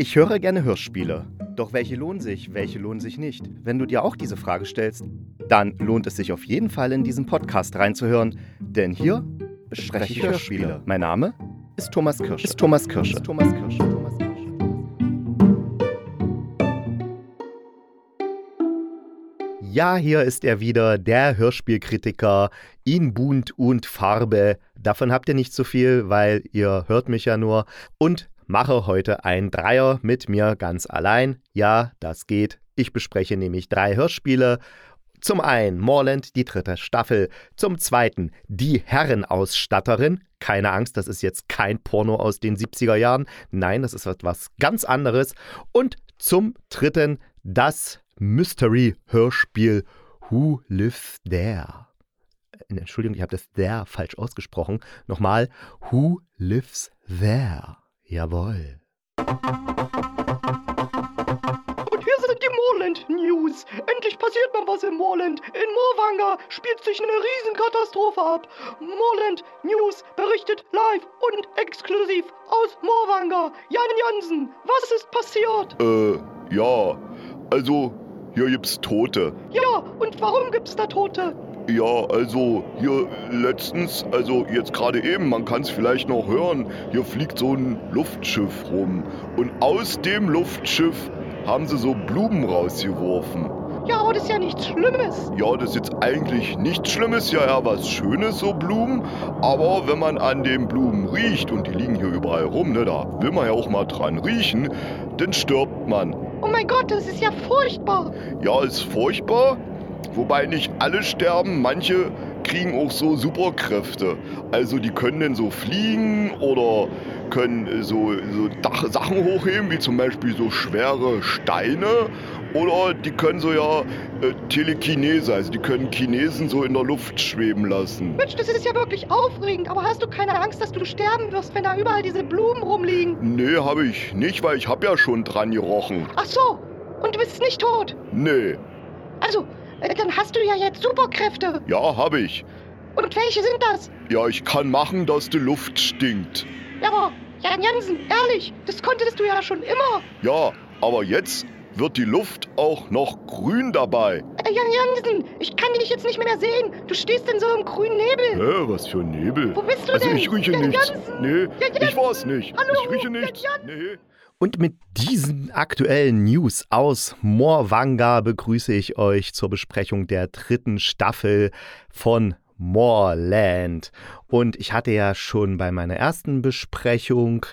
Ich höre gerne Hörspiele. Doch welche lohnen sich, welche lohnen sich nicht? Wenn du dir auch diese Frage stellst, dann lohnt es sich auf jeden Fall in diesen Podcast reinzuhören, denn hier bespreche ich Hörspiele. Mein Name ist Thomas Kirsch. Ist Thomas Kirsch. Ist Thomas Kirsch. Thomas Kirsch. Ja, hier ist er wieder, der Hörspielkritiker in Bunt und Farbe. Davon habt ihr nicht so viel, weil ihr hört mich ja nur. Und mache heute ein Dreier mit mir ganz allein. Ja, das geht. Ich bespreche nämlich drei Hörspiele. Zum einen Morland, die dritte Staffel. Zum zweiten die Herrenausstatterin. Keine Angst, das ist jetzt kein Porno aus den 70er Jahren. Nein, das ist etwas ganz anderes. Und zum dritten das Mystery-Hörspiel Who Lives There? Äh, Entschuldigung, ich habe das there falsch ausgesprochen. Nochmal, Who Lives There? Jawohl. Und hier sind die Moorland News. Endlich passiert mal was in Moorland. In Moorwanger spielt sich eine Riesenkatastrophe ab. Moorland News berichtet live und exklusiv aus Moorwanger. Jan Jansen, was ist passiert? Äh, ja. Also, hier gibt's Tote. Ja, und warum gibt's da Tote? Ja, also hier letztens, also jetzt gerade eben, man kann es vielleicht noch hören, hier fliegt so ein Luftschiff rum. Und aus dem Luftschiff haben sie so Blumen rausgeworfen. Ja, aber das ist ja nichts Schlimmes. Ja, das ist jetzt eigentlich nichts Schlimmes, ja eher was Schönes, so Blumen. Aber wenn man an den Blumen riecht, und die liegen hier überall rum, ne, da will man ja auch mal dran riechen, dann stirbt man. Oh mein Gott, das ist ja furchtbar. Ja, ist furchtbar. Wobei nicht alle sterben, manche kriegen auch so Superkräfte. Also die können dann so fliegen oder können so, so Dach Sachen hochheben, wie zum Beispiel so schwere Steine. Oder die können so ja äh, Telekinese, also die können Chinesen so in der Luft schweben lassen. Mensch, das ist ja wirklich aufregend. Aber hast du keine Angst, dass du sterben wirst, wenn da überall diese Blumen rumliegen? Nee, habe ich nicht, weil ich habe ja schon dran gerochen. Ach so, und du bist nicht tot. Nee, Also, äh, dann hast du ja jetzt Superkräfte. ja, habe ich. Und welche sind das? Ja, ich kann machen, dass die Luft stinkt. Ja, aber Jan Jansen, ehrlich, das konntest du ja schon immer. Ja, aber jetzt wird die Luft auch noch grün dabei. Äh, Jan Jansen, ich kann dich jetzt nicht mehr sehen. Du stehst in so einem grünen Nebel. Hä, was für ein Nebel? Wo bist du also denn? ich rieche Jan nichts. Jansen! Nee, Jan ich war's nicht. Hallo, ich rieche Jan nichts. Jansen! Nee. Und mit diesen aktuellen News aus Moorwanga begrüße ich euch zur Besprechung der dritten Staffel von Moorland. Und ich hatte ja schon bei meiner ersten Besprechung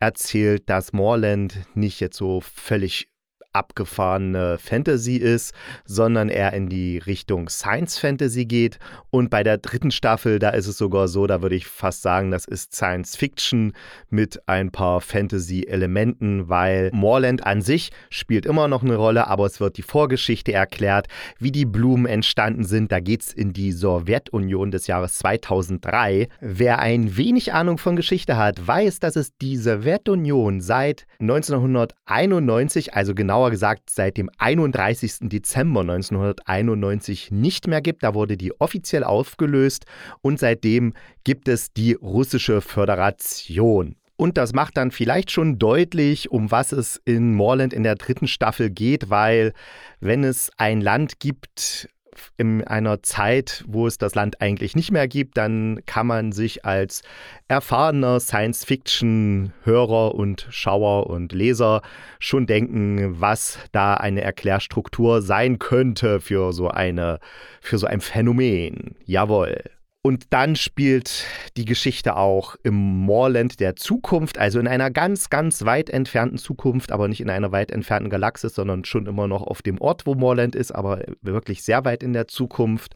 erzählt, dass Moorland nicht jetzt so völlig abgefahrene Fantasy ist, sondern eher in die Richtung Science Fantasy geht. Und bei der dritten Staffel, da ist es sogar so, da würde ich fast sagen, das ist Science Fiction mit ein paar Fantasy-Elementen, weil Moorland an sich spielt immer noch eine Rolle, aber es wird die Vorgeschichte erklärt, wie die Blumen entstanden sind. Da geht es in die Sowjetunion des Jahres 2003. Wer ein wenig Ahnung von Geschichte hat, weiß, dass es die Sowjetunion seit 1991, also genauer gesagt seit dem 31. Dezember 1991 nicht mehr gibt. Da wurde die offiziell aufgelöst und seitdem gibt es die russische Föderation. Und das macht dann vielleicht schon deutlich, um was es in Moorland in der dritten Staffel geht, weil wenn es ein Land gibt, in einer Zeit, wo es das Land eigentlich nicht mehr gibt, dann kann man sich als erfahrener Science-Fiction-Hörer und Schauer und Leser schon denken, was da eine Erklärstruktur sein könnte für so eine, für so ein Phänomen. Jawohl. Und dann spielt die Geschichte auch im Moorland der Zukunft, also in einer ganz, ganz weit entfernten Zukunft, aber nicht in einer weit entfernten Galaxis, sondern schon immer noch auf dem Ort, wo Moorland ist, aber wirklich sehr weit in der Zukunft.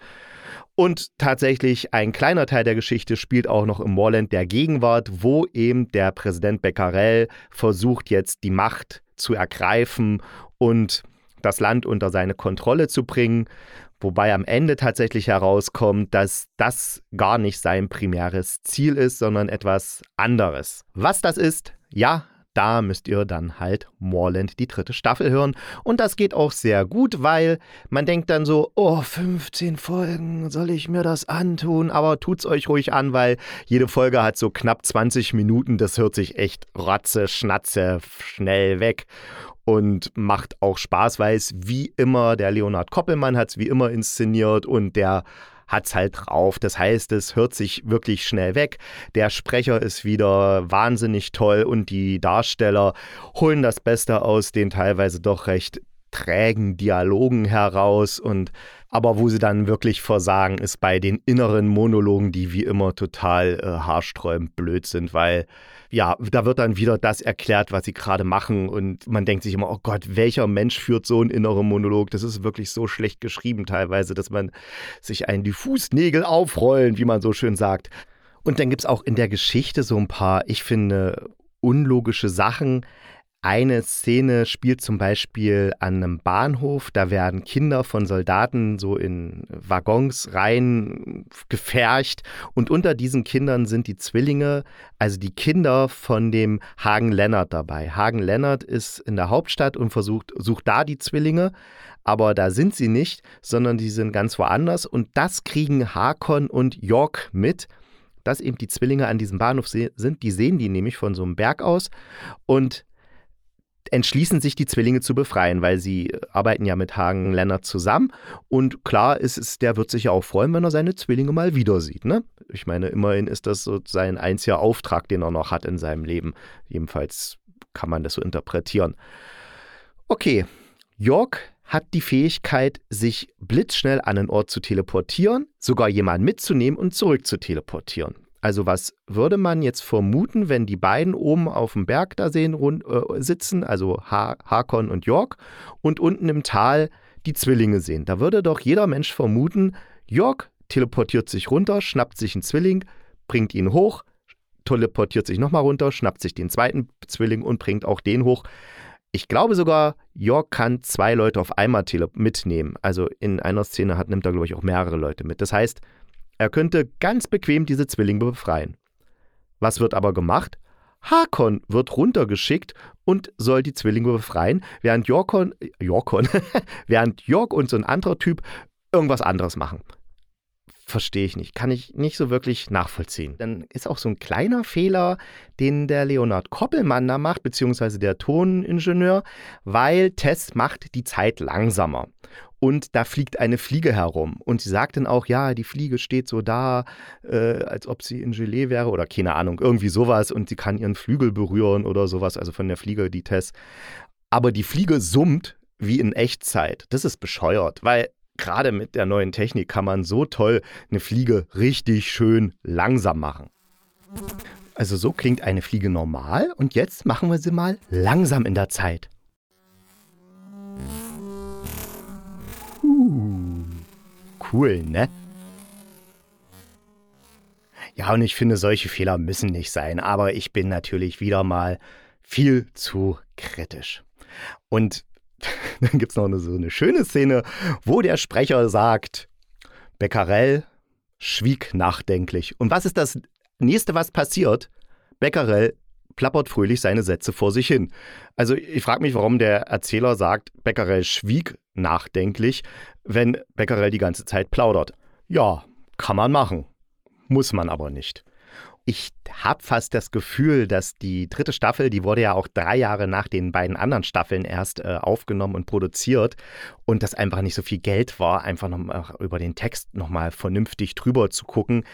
Und tatsächlich ein kleiner Teil der Geschichte spielt auch noch im Moorland der Gegenwart, wo eben der Präsident Becquerel versucht jetzt die Macht zu ergreifen und das Land unter seine Kontrolle zu bringen. Wobei am Ende tatsächlich herauskommt, dass das gar nicht sein primäres Ziel ist, sondern etwas anderes. Was das ist, ja, da müsst ihr dann halt Moorland die dritte Staffel hören. Und das geht auch sehr gut, weil man denkt dann so, oh, 15 Folgen, soll ich mir das antun? Aber tut's euch ruhig an, weil jede Folge hat so knapp 20 Minuten. Das hört sich echt rotze, schnatze, schnell weg und macht auch Spaß, weil es wie immer, der Leonhard Koppelmann hat es wie immer inszeniert und der hat es halt drauf. Das heißt, es hört sich wirklich schnell weg. Der Sprecher ist wieder wahnsinnig toll und die Darsteller holen das Beste aus den teilweise doch recht trägen Dialogen heraus und aber wo sie dann wirklich versagen, ist bei den inneren Monologen, die wie immer total äh, haarsträubend blöd sind, weil ja, da wird dann wieder das erklärt, was sie gerade machen. Und man denkt sich immer, oh Gott, welcher Mensch führt so einen inneren Monolog? Das ist wirklich so schlecht geschrieben teilweise, dass man sich einen die Fußnägel aufrollen, wie man so schön sagt. Und dann gibt es auch in der Geschichte so ein paar, ich finde, unlogische Sachen. Eine Szene spielt zum Beispiel an einem Bahnhof. Da werden Kinder von Soldaten so in Waggons rein gefercht. Und unter diesen Kindern sind die Zwillinge, also die Kinder von dem Hagen Lennart dabei. Hagen Lennart ist in der Hauptstadt und versucht, sucht da die Zwillinge. Aber da sind sie nicht, sondern die sind ganz woanders. Und das kriegen Hakon und York mit dass eben die Zwillinge an diesem Bahnhof sind. Die sehen die nämlich von so einem Berg aus und entschließen sich, die Zwillinge zu befreien, weil sie arbeiten ja mit Hagen Lennart zusammen. Und klar ist es, der wird sich ja auch freuen, wenn er seine Zwillinge mal wieder sieht. Ne? Ich meine, immerhin ist das so sein einziger Auftrag, den er noch hat in seinem Leben. Jedenfalls kann man das so interpretieren. Okay, York hat die Fähigkeit, sich blitzschnell an einen Ort zu teleportieren, sogar jemanden mitzunehmen und zurück zu teleportieren. Also was würde man jetzt vermuten, wenn die beiden oben auf dem Berg da sehen, rund, äh, sitzen, also ha Hakon und York, und unten im Tal die Zwillinge sehen? Da würde doch jeder Mensch vermuten, York teleportiert sich runter, schnappt sich einen Zwilling, bringt ihn hoch, teleportiert sich nochmal runter, schnappt sich den zweiten Zwilling und bringt auch den hoch. Ich glaube sogar, York kann zwei Leute auf einmal mitnehmen. Also in einer Szene hat, nimmt er, glaube ich, auch mehrere Leute mit. Das heißt, er könnte ganz bequem diese Zwillinge befreien. Was wird aber gemacht? Hakon wird runtergeschickt und soll die Zwillinge befreien, während Jorkon, Jorkon, während York und so ein anderer Typ irgendwas anderes machen. Verstehe ich nicht, kann ich nicht so wirklich nachvollziehen. Dann ist auch so ein kleiner Fehler, den der Leonard Koppelmann da macht, beziehungsweise der Toningenieur, weil Tess macht die Zeit langsamer und da fliegt eine Fliege herum. Und sie sagt dann auch, ja, die Fliege steht so da, äh, als ob sie in Gelee wäre oder keine Ahnung, irgendwie sowas und sie kann ihren Flügel berühren oder sowas, also von der Fliege, die Tess. Aber die Fliege summt wie in Echtzeit. Das ist bescheuert, weil gerade mit der neuen Technik kann man so toll eine Fliege richtig schön langsam machen. Also so klingt eine Fliege normal und jetzt machen wir sie mal langsam in der Zeit. cool, ne? Ja, und ich finde, solche Fehler müssen nicht sein, aber ich bin natürlich wieder mal viel zu kritisch. Und dann gibt es noch eine, so eine schöne Szene, wo der Sprecher sagt, Becquerel schwieg nachdenklich. Und was ist das nächste, was passiert? Becquerel plappert fröhlich seine Sätze vor sich hin. Also ich frage mich, warum der Erzähler sagt, Becquerel schwieg nachdenklich, wenn Becquerel die ganze Zeit plaudert. Ja, kann man machen, muss man aber nicht. Ich habe fast das Gefühl, dass die dritte Staffel, die wurde ja auch drei Jahre nach den beiden anderen Staffeln erst äh, aufgenommen und produziert und das einfach nicht so viel Geld war, einfach noch über den Text nochmal vernünftig drüber zu gucken.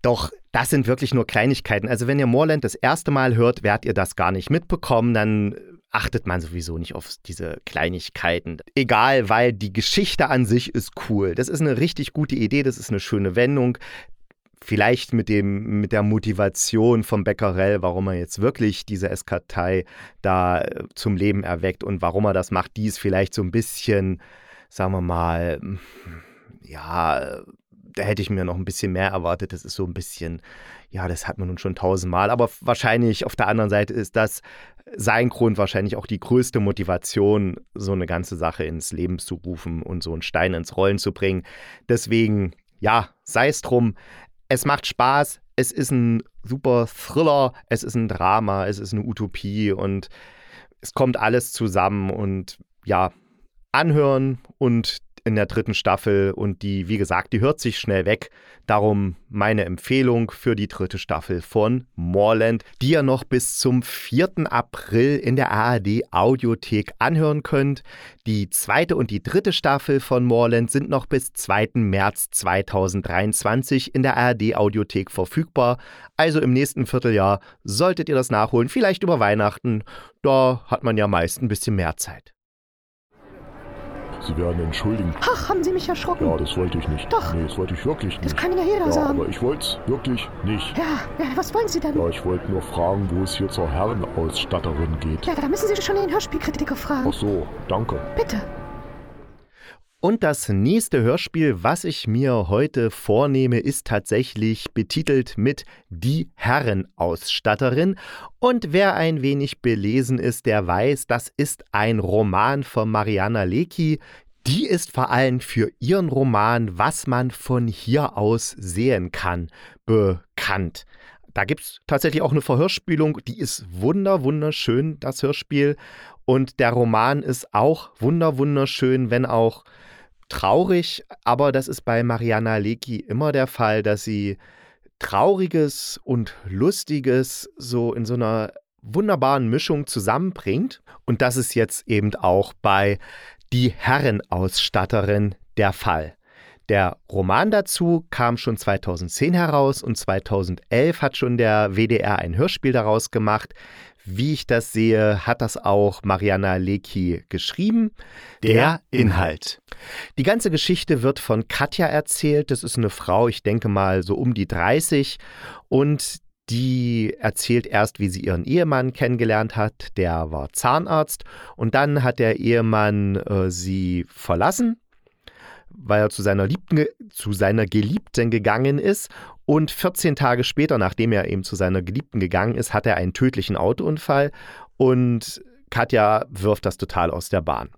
Doch das sind wirklich nur Kleinigkeiten. Also wenn ihr Moorland das erste Mal hört, werdet ihr das gar nicht mitbekommen. Dann achtet man sowieso nicht auf diese Kleinigkeiten. Egal, weil die Geschichte an sich ist cool. Das ist eine richtig gute Idee, das ist eine schöne Wendung. Vielleicht mit, dem, mit der Motivation vom Becquerel, warum er jetzt wirklich diese Eskatei da äh, zum Leben erweckt und warum er das macht, die ist vielleicht so ein bisschen, sagen wir mal, ja, da hätte ich mir noch ein bisschen mehr erwartet. Das ist so ein bisschen, ja, das hat man nun schon tausendmal. Aber wahrscheinlich auf der anderen Seite ist das sein Grund, wahrscheinlich auch die größte Motivation, so eine ganze Sache ins Leben zu rufen und so einen Stein ins Rollen zu bringen. Deswegen, ja, sei es drum. Es macht Spaß, es ist ein super Thriller, es ist ein Drama, es ist eine Utopie. Und es kommt alles zusammen. Und ja, anhören und in der dritten Staffel und die, wie gesagt, die hört sich schnell weg. Darum meine Empfehlung für die dritte Staffel von Moorland, die ihr noch bis zum 4. April in der ARD Audiothek anhören könnt. Die zweite und die dritte Staffel von Moorland sind noch bis 2. März 2023 in der ARD Audiothek verfügbar. Also im nächsten Vierteljahr solltet ihr das nachholen, vielleicht über Weihnachten. Da hat man ja meist ein bisschen mehr Zeit. Sie werden entschuldigen. Ach, haben Sie mich erschrocken? Ja, das wollte ich nicht. Doch. Nee, das wollte ich wirklich nicht. Das kann ja jeder ja, sagen. aber ich wollte es wirklich nicht. Ja, ja, was wollen Sie denn? Ja, ich wollte nur fragen, wo es hier zur Herrenausstatterin geht. Ja, da müssen Sie schon den Hörspielkritiker fragen. Ach so, danke. Bitte. Und das nächste Hörspiel, was ich mir heute vornehme, ist tatsächlich betitelt mit Die Herrenausstatterin. Und wer ein wenig belesen ist, der weiß, das ist ein Roman von Mariana Lecki. Die ist vor allem für ihren Roman Was man von hier aus sehen kann bekannt. Da gibt es tatsächlich auch eine Verhörspielung, die ist wunder, wunderschön, das Hörspiel. Und der Roman ist auch wunder, wunderschön, wenn auch traurig, aber das ist bei Mariana Lecki immer der Fall, dass sie Trauriges und Lustiges so in so einer wunderbaren Mischung zusammenbringt. Und das ist jetzt eben auch bei Die Herrenausstatterin der Fall. Der Roman dazu kam schon 2010 heraus und 2011 hat schon der WDR ein Hörspiel daraus gemacht. Wie ich das sehe, hat das auch Mariana Lecki geschrieben. Der Inhalt. Die ganze Geschichte wird von Katja erzählt. Das ist eine Frau, ich denke mal so um die 30 und die erzählt erst, wie sie ihren Ehemann kennengelernt hat. Der war Zahnarzt und dann hat der Ehemann äh, sie verlassen weil er zu seiner, Liebten, zu seiner Geliebten gegangen ist. Und 14 Tage später, nachdem er eben zu seiner Geliebten gegangen ist, hat er einen tödlichen Autounfall und Katja wirft das total aus der Bahn.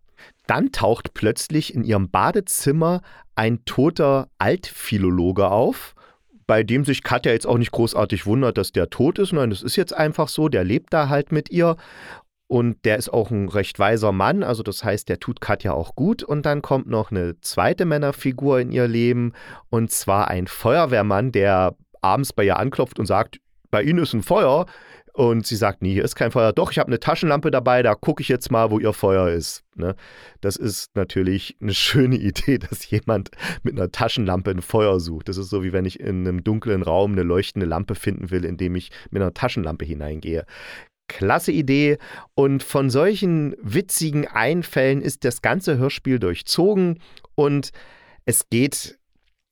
Dann taucht plötzlich in ihrem Badezimmer ein toter Altphilologe auf, bei dem sich Katja jetzt auch nicht großartig wundert, dass der tot ist. Nein, das ist jetzt einfach so, der lebt da halt mit ihr. Und der ist auch ein recht weiser Mann, also das heißt, der tut Katja auch gut. Und dann kommt noch eine zweite Männerfigur in ihr Leben, und zwar ein Feuerwehrmann, der abends bei ihr anklopft und sagt, bei Ihnen ist ein Feuer. Und sie sagt, nee, hier ist kein Feuer. Doch, ich habe eine Taschenlampe dabei, da gucke ich jetzt mal, wo ihr Feuer ist. Ne? Das ist natürlich eine schöne Idee, dass jemand mit einer Taschenlampe ein Feuer sucht. Das ist so, wie wenn ich in einem dunklen Raum eine leuchtende Lampe finden will, indem ich mit einer Taschenlampe hineingehe. Klasse Idee. Und von solchen witzigen Einfällen ist das ganze Hörspiel durchzogen. Und es geht,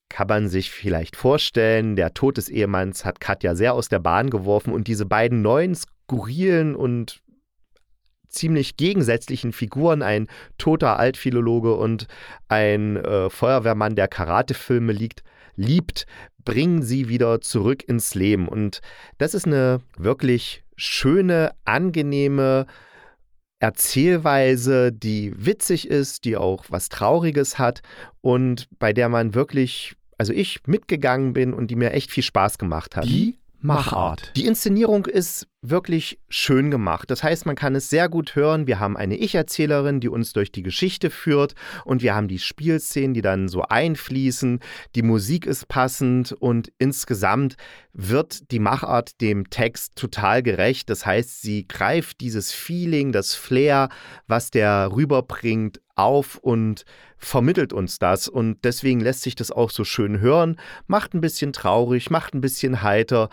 kann man sich vielleicht vorstellen, der Tod des Ehemanns hat Katja sehr aus der Bahn geworfen. Und diese beiden neuen, skurrilen und ziemlich gegensätzlichen Figuren, ein toter Altphilologe und ein äh, Feuerwehrmann, der Karatefilme liegt, liebt, bringen sie wieder zurück ins Leben. Und das ist eine wirklich schöne, angenehme Erzählweise, die witzig ist, die auch was Trauriges hat und bei der man wirklich, also ich mitgegangen bin und die mir echt viel Spaß gemacht hat. Die Machart. Die Inszenierung ist wirklich schön gemacht. Das heißt, man kann es sehr gut hören. Wir haben eine Ich-Erzählerin, die uns durch die Geschichte führt und wir haben die Spielszenen, die dann so einfließen. Die Musik ist passend und insgesamt wird die Machart dem Text total gerecht. Das heißt, sie greift dieses Feeling, das Flair, was der rüberbringt, auf und vermittelt uns das. Und deswegen lässt sich das auch so schön hören. Macht ein bisschen traurig, macht ein bisschen heiter.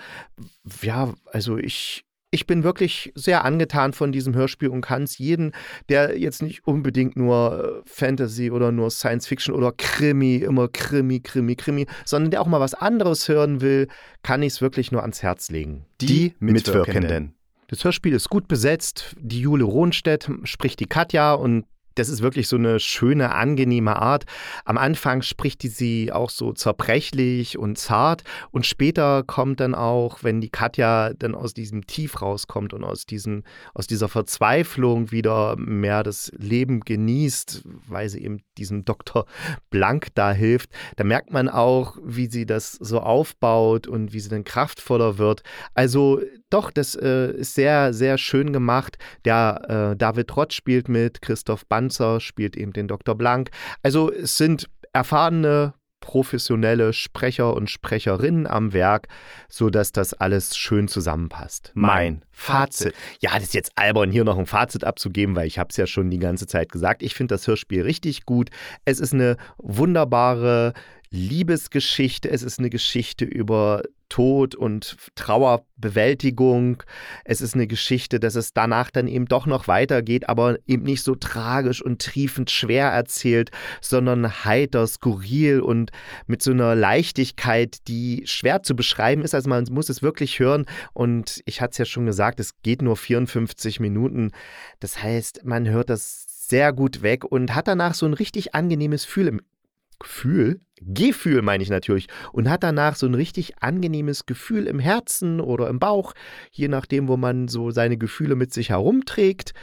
Ja, also ich, ich bin wirklich sehr angetan von diesem Hörspiel und kann es jeden, der jetzt nicht unbedingt nur äh, Fantasy oder nur Science Fiction oder Krimi, immer Krimi, Krimi, Krimi, sondern der auch mal was anderes hören will, kann ich es wirklich nur ans Herz legen. Die Mitwirkenden. Das Hörspiel ist gut besetzt. Die Jule Rohnstedt spricht die Katja und das ist wirklich so eine schöne, angenehme Art. Am Anfang spricht die sie auch so zerbrechlich und zart und später kommt dann auch, wenn die Katja dann aus diesem Tief rauskommt und aus, diesem, aus dieser Verzweiflung wieder mehr das Leben genießt, weil sie eben diesem Dr. Blank da hilft, da merkt man auch, wie sie das so aufbaut und wie sie dann kraftvoller wird. Also doch, das äh, ist sehr, sehr schön gemacht. Der äh, David Rott spielt mit, Christoph Banzer spielt eben den Dr. Blank. Also es sind erfahrene professionelle Sprecher und Sprecherinnen am Werk, sodass das alles schön zusammenpasst. Mein Fazit. Ja, das ist jetzt albern, hier noch ein Fazit abzugeben, weil ich habe es ja schon die ganze Zeit gesagt. Ich finde das Hörspiel richtig gut. Es ist eine wunderbare Liebesgeschichte, es ist eine Geschichte über Tod und Trauerbewältigung. Es ist eine Geschichte, dass es danach dann eben doch noch weitergeht, aber eben nicht so tragisch und triefend schwer erzählt, sondern heiter, skurril und mit so einer Leichtigkeit, die schwer zu beschreiben ist. Also man muss es wirklich hören und ich hatte es ja schon gesagt, es geht nur 54 Minuten. Das heißt, man hört das sehr gut weg und hat danach so ein richtig angenehmes Gefühl im, Gefühl, Gefühl meine ich natürlich, und hat danach so ein richtig angenehmes Gefühl im Herzen oder im Bauch, je nachdem, wo man so seine Gefühle mit sich herumträgt.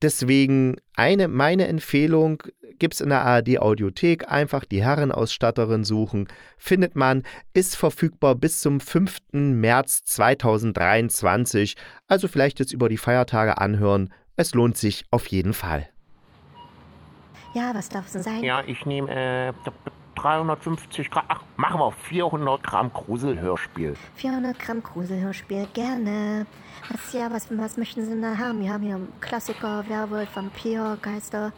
Deswegen eine meine Empfehlung gibt es in der ARD Audiothek einfach die Herrenausstatterin suchen, findet man, ist verfügbar bis zum 5. März 2023, also vielleicht jetzt über die Feiertage anhören, es lohnt sich auf jeden Fall. Ja, was darf es denn sein? Ja, ich nehme äh, 350 Gramm, ach, machen wir 400 Gramm Gruselhörspiel. 400 Gramm Gruselhörspiel, gerne. Was, ja, was, was möchten Sie denn da haben? Wir haben hier Klassiker, Werwolf, Vampir, Geister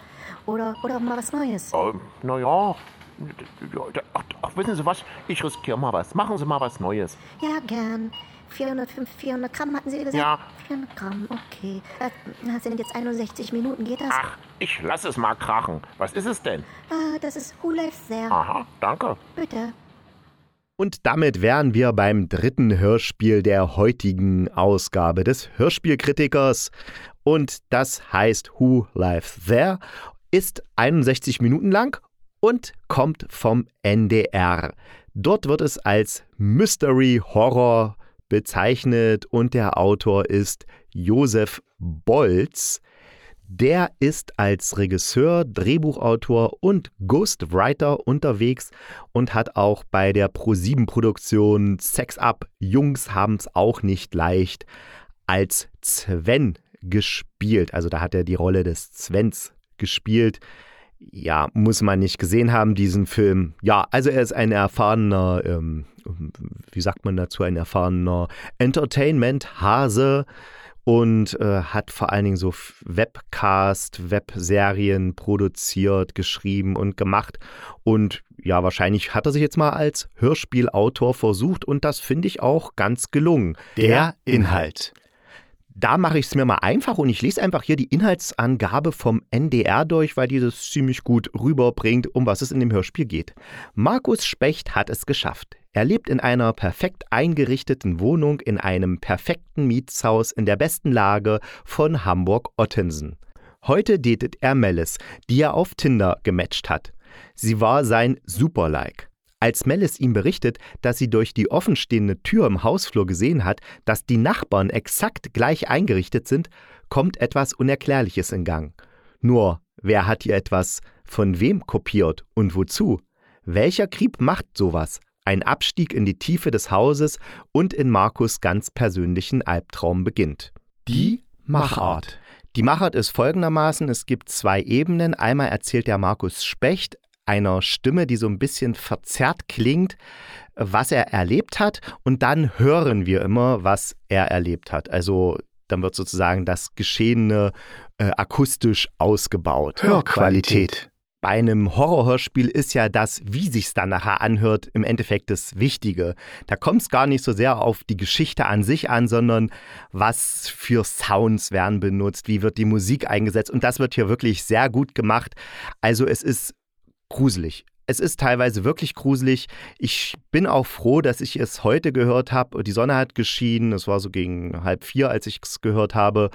oder, oder mal was Neues. Ähm, naja, ach, ach, wissen Sie was? Ich riskiere mal was. Machen Sie mal was Neues. Ja, gern. 405, 400 Gramm hatten Sie gesagt? Ja. 400 Gramm, okay. Äh, Das sind jetzt 61 Minuten, geht das? Ach, ich lasse es mal krachen. Was ist es denn? Äh, das ist Who Lives There. Aha, danke. Bitte. Und damit wären wir beim dritten Hörspiel der heutigen Ausgabe des Hörspielkritikers. Und das heißt Who Lives There, ist 61 Minuten lang und kommt vom NDR. Dort wird es als Mystery Horror bezeichnet und der Autor ist Josef Bolz. Der ist als Regisseur, Drehbuchautor und Ghostwriter unterwegs und hat auch bei der Pro7-Produktion Sex Up Jungs haben's auch nicht leicht als Sven gespielt. Also da hat er die Rolle des Svens gespielt. Ja, muss man nicht gesehen haben, diesen Film. Ja, also er ist ein erfahrener, ähm, wie sagt man dazu, ein erfahrener Entertainment-Hase und äh, hat vor allen Dingen so Webcast, Webserien produziert, geschrieben und gemacht. Und ja, wahrscheinlich hat er sich jetzt mal als Hörspielautor versucht und das finde ich auch ganz gelungen. Der Inhalt. Da mache ich es mir mal einfach und ich lese einfach hier die Inhaltsangabe vom NDR durch, weil die das ziemlich gut rüberbringt, um was es in dem Hörspiel geht. Markus Specht hat es geschafft. Er lebt in einer perfekt eingerichteten Wohnung in einem perfekten Mietshaus in der besten Lage von Hamburg-Ottensen. Heute datet er Melis, die er auf Tinder gematcht hat. Sie war sein Superlike. Als Melis ihm berichtet, dass sie durch die offenstehende Tür im Hausflur gesehen hat, dass die Nachbarn exakt gleich eingerichtet sind, kommt etwas Unerklärliches in Gang. Nur, wer hat hier etwas von wem kopiert und wozu? Welcher Krieg macht sowas? Ein Abstieg in die Tiefe des Hauses und in Markus ganz persönlichen Albtraum beginnt. Die Machart. Die Machart ist folgendermaßen: Es gibt zwei Ebenen. Einmal erzählt der Markus Specht einer Stimme, die so ein bisschen verzerrt klingt, was er erlebt hat. Und dann hören wir immer, was er erlebt hat. Also dann wird sozusagen das Geschehene äh, akustisch ausgebaut. Hörqualität. Bei einem Horrorhörspiel ist ja das, wie sich's dann nachher anhört, im Endeffekt das Wichtige. Da kommt es gar nicht so sehr auf die Geschichte an sich an, sondern was für Sounds werden benutzt, wie wird die Musik eingesetzt. Und das wird hier wirklich sehr gut gemacht. Also es ist gruselig. es ist teilweise wirklich gruselig. Ich bin auch froh, dass ich es heute gehört habe. Die Sonne hat geschienen. Es war so gegen halb vier, als ich es gehört habe.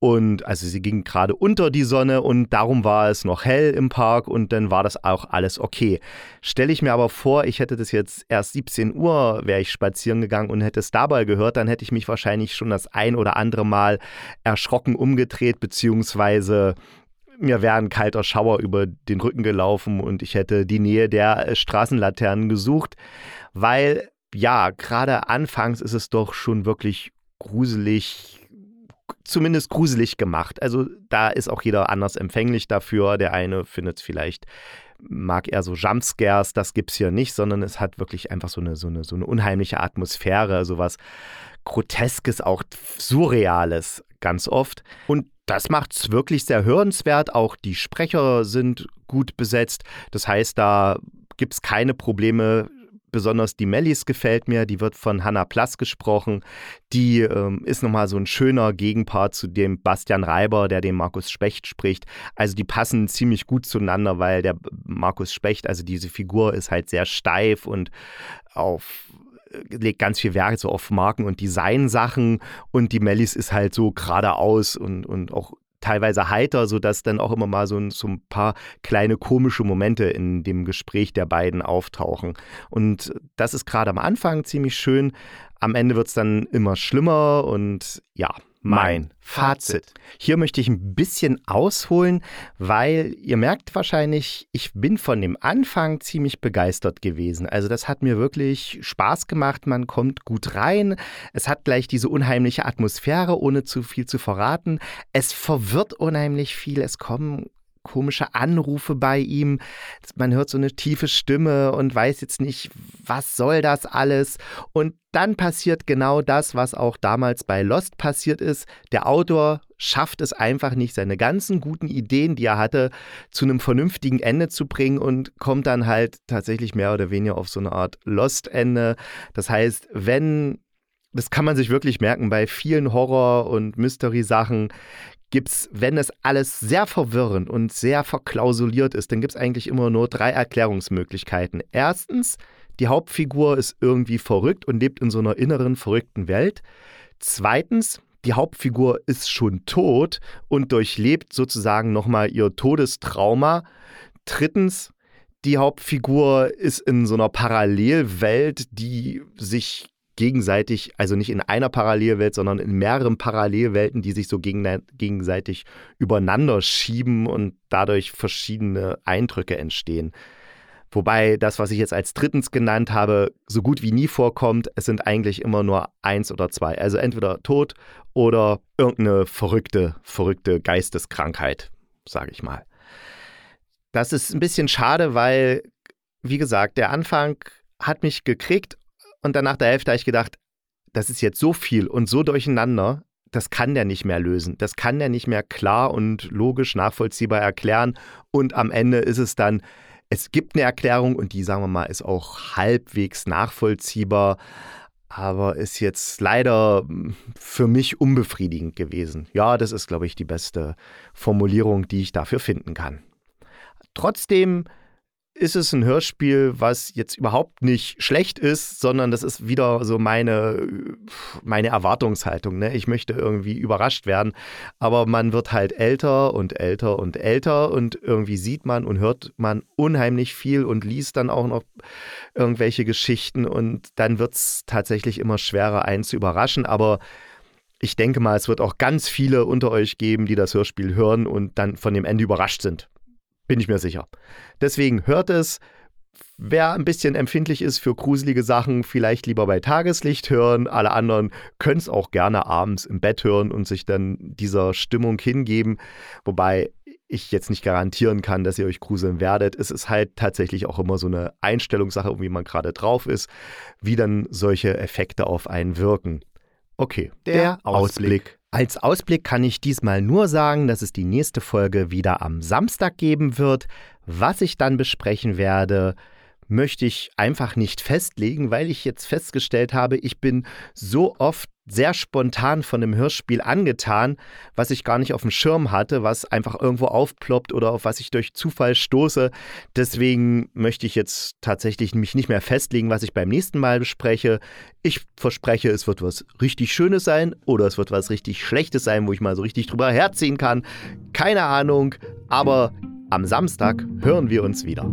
Und also sie ging gerade unter die Sonne und darum war es noch hell im Park und dann war das auch alles okay. Stelle ich mir aber vor, ich hätte das jetzt erst 17 Uhr, wäre ich spazieren gegangen und hätte es dabei gehört, dann hätte ich mich wahrscheinlich schon das ein oder andere Mal erschrocken umgedreht, beziehungsweise mir wäre ein kalter Schauer über den Rücken gelaufen und ich hätte die Nähe der äh, Straßenlaternen gesucht, weil ja, gerade anfangs ist es doch schon wirklich gruselig, zumindest gruselig gemacht. Also da ist auch jeder anders empfänglich dafür. Der eine findet es vielleicht mag eher so Jumpscares, das gibt es hier nicht, sondern es hat wirklich einfach so eine, so eine, so eine unheimliche Atmosphäre, sowas Groteskes, auch Surreales ganz oft. Und das macht es wirklich sehr hörenswert. Auch die Sprecher sind gut besetzt. Das heißt, da gibt es keine Probleme. Besonders die Mellis gefällt mir, die wird von Hannah Plass gesprochen. Die ähm, ist nochmal so ein schöner Gegenpart zu dem Bastian Reiber, der den Markus Specht spricht. Also die passen ziemlich gut zueinander, weil der Markus Specht, also diese Figur ist halt sehr steif und auf legt ganz viel Wert so auf Marken- und Designsachen und die Mellis ist halt so geradeaus und, und auch teilweise heiter, sodass dann auch immer mal so ein, so ein paar kleine komische Momente in dem Gespräch der beiden auftauchen. Und das ist gerade am Anfang ziemlich schön. Am Ende wird es dann immer schlimmer und ja, mein Fazit. Hier möchte ich ein bisschen ausholen, weil ihr merkt wahrscheinlich, ich bin von dem Anfang ziemlich begeistert gewesen. Also das hat mir wirklich Spaß gemacht, man kommt gut rein, es hat gleich diese unheimliche Atmosphäre, ohne zu viel zu verraten. Es verwirrt unheimlich viel, es kommen komische Anrufe bei ihm. Man hört so eine tiefe Stimme und weiß jetzt nicht, was soll das alles. Und dann passiert genau das, was auch damals bei Lost passiert ist. Der Autor schafft es einfach nicht, seine ganzen guten Ideen, die er hatte, zu einem vernünftigen Ende zu bringen und kommt dann halt tatsächlich mehr oder weniger auf so eine Art Lost-Ende. Das heißt, wenn das kann man sich wirklich merken bei vielen Horror- und Mystery-Sachen gibt es, wenn es alles sehr verwirrend und sehr verklausuliert ist, dann gibt es eigentlich immer nur drei Erklärungsmöglichkeiten. Erstens, die Hauptfigur ist irgendwie verrückt und lebt in so einer inneren verrückten Welt. Zweitens, die Hauptfigur ist schon tot und durchlebt sozusagen nochmal ihr Todestrauma. Drittens, die Hauptfigur ist in so einer Parallelwelt, die sich gegenseitig, also nicht in einer Parallelwelt, sondern in mehreren Parallelwelten, die sich so gegenseitig übereinander schieben und dadurch verschiedene Eindrücke entstehen. Wobei das, was ich jetzt als drittens genannt habe, so gut wie nie vorkommt. Es sind eigentlich immer nur eins oder zwei. Also entweder Tod oder irgendeine verrückte, verrückte Geisteskrankheit, sage ich mal. Das ist ein bisschen schade, weil, wie gesagt, der Anfang hat mich gekriegt und dann nach der Hälfte habe ich gedacht, das ist jetzt so viel und so durcheinander, das kann der nicht mehr lösen. Das kann der nicht mehr klar und logisch nachvollziehbar erklären. Und am Ende ist es dann, es gibt eine Erklärung und die, sagen wir mal, ist auch halbwegs nachvollziehbar, aber ist jetzt leider hm, für mich unbefriedigend gewesen. Ja, das ist, glaube ich, die beste Formulierung, die ich dafür finden kann. Trotzdem ist es ein Hörspiel, was jetzt überhaupt nicht schlecht ist, sondern das ist wieder so meine, meine Erwartungshaltung. Ne? Ich möchte irgendwie überrascht werden, aber man wird halt älter und älter und älter und irgendwie sieht man und hört man unheimlich viel und liest dann auch noch irgendwelche Geschichten und dann wird es tatsächlich immer schwerer, einen zu überraschen, aber ich denke mal, es wird auch ganz viele unter euch geben, die das Hörspiel hören und dann von dem Ende überrascht sind. Bin ich mir sicher. Deswegen hört es. Wer ein bisschen empfindlich ist für gruselige Sachen, vielleicht lieber bei Tageslicht hören. Alle anderen können es auch gerne abends im Bett hören und sich dann dieser Stimmung hingeben. Wobei ich jetzt nicht garantieren kann, dass ihr euch gruseln werdet. Es ist halt tatsächlich auch immer so eine Einstellungssache, wie man gerade drauf ist, wie dann solche Effekte auf einen wirken. Okay, der, der Ausblick. Ausblick. Als Ausblick kann ich diesmal nur sagen, dass es die nächste Folge wieder am Samstag geben wird. Was ich dann besprechen werde, möchte ich einfach nicht festlegen, weil ich jetzt festgestellt habe, ich bin so oft sehr spontan von einem Hörspiel angetan, was ich gar nicht auf dem Schirm hatte, was einfach irgendwo aufploppt oder auf was ich durch Zufall stoße. Deswegen möchte ich jetzt tatsächlich mich nicht mehr festlegen, was ich beim nächsten Mal bespreche. Ich verspreche, es wird was richtig Schönes sein oder es wird was richtig Schlechtes sein, wo ich mal so richtig drüber herziehen kann. Keine Ahnung, aber am Samstag hören wir uns wieder.